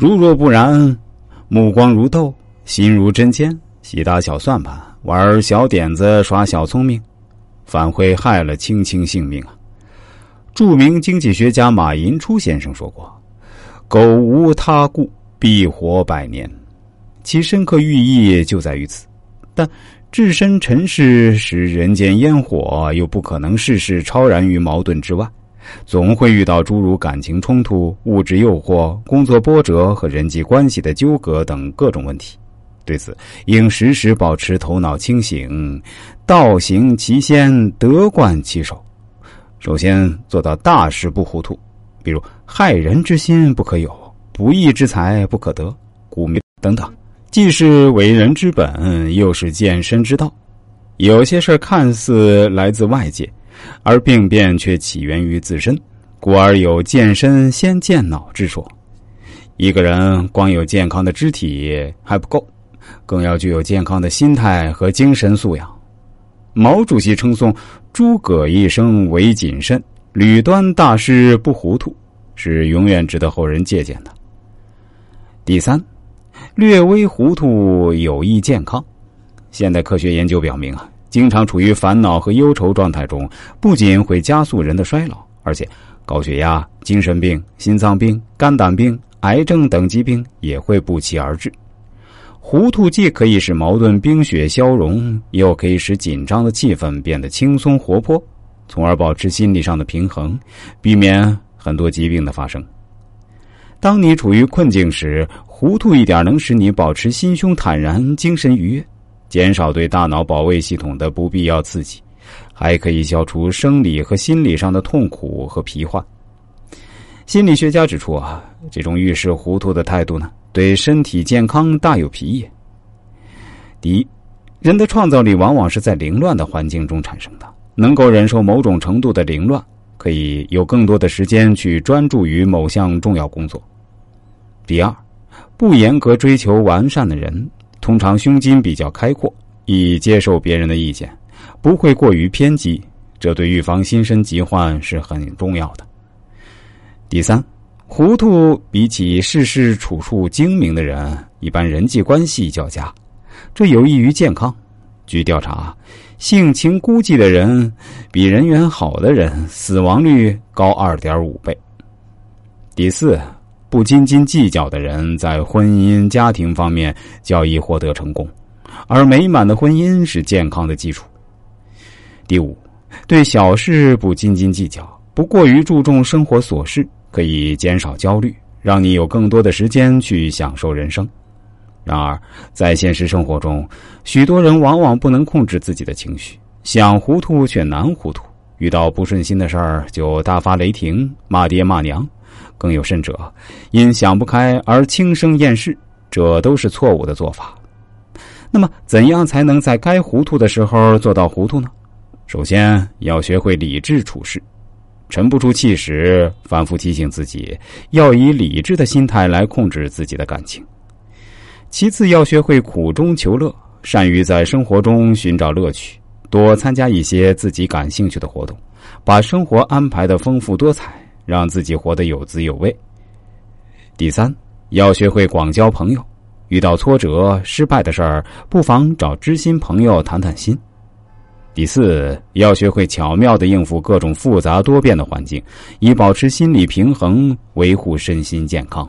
如若不然，目光如豆，心如针尖，喜打小算盘，玩小点子，耍小聪明，反会害了卿卿性命啊！著名经济学家马寅初先生说过：“苟无他故，必活百年。”其深刻寓意就在于此。但置身尘世，食人间烟火，又不可能事事超然于矛盾之外。总会遇到诸如感情冲突、物质诱惑、工作波折和人际关系的纠葛等各种问题。对此，应时时保持头脑清醒，道行其先，德贯其首。首先做到大事不糊涂，比如害人之心不可有，不义之财不可得，故名等等，既是为人之本，又是健身之道。有些事看似来自外界。而病变却起源于自身，故而有健身先健脑之说。一个人光有健康的肢体还不够，更要具有健康的心态和精神素养。毛主席称颂诸葛一生唯谨慎，吕端大事不糊涂，是永远值得后人借鉴的。第三，略微糊涂有益健康。现代科学研究表明啊。经常处于烦恼和忧愁状态中，不仅会加速人的衰老，而且高血压、精神病、心脏病、肝胆病、癌症等疾病也会不期而至。糊涂既可以使矛盾冰雪消融，又可以使紧张的气氛变得轻松活泼，从而保持心理上的平衡，避免很多疾病的发生。当你处于困境时，糊涂一点能使你保持心胸坦然、精神愉悦。减少对大脑保卫系统的不必要刺激，还可以消除生理和心理上的痛苦和疲患。心理学家指出啊，这种遇事糊涂的态度呢，对身体健康大有裨益。第一，人的创造力往往是在凌乱的环境中产生的，能够忍受某种程度的凌乱，可以有更多的时间去专注于某项重要工作。第二，不严格追求完善的人。通常胸襟比较开阔，易接受别人的意见，不会过于偏激，这对预防心身疾患是很重要的。第三，糊涂比起事事处处精明的人，一般人际关系较佳，这有益于健康。据调查，性情孤寂的人比人缘好的人死亡率高二点五倍。第四。不斤斤计较的人，在婚姻家庭方面较易获得成功，而美满的婚姻是健康的基础。第五，对小事不斤斤计较，不过于注重生活琐事，可以减少焦虑，让你有更多的时间去享受人生。然而，在现实生活中，许多人往往不能控制自己的情绪，想糊涂却难糊涂，遇到不顺心的事儿就大发雷霆，骂爹骂娘。更有甚者，因想不开而轻生厌世，这都是错误的做法。那么，怎样才能在该糊涂的时候做到糊涂呢？首先要学会理智处事，沉不住气时，反复提醒自己要以理智的心态来控制自己的感情。其次，要学会苦中求乐，善于在生活中寻找乐趣，多参加一些自己感兴趣的活动，把生活安排的丰富多彩。让自己活得有滋有味。第三，要学会广交朋友，遇到挫折、失败的事儿，不妨找知心朋友谈谈心。第四，要学会巧妙的应付各种复杂多变的环境，以保持心理平衡，维护身心健康。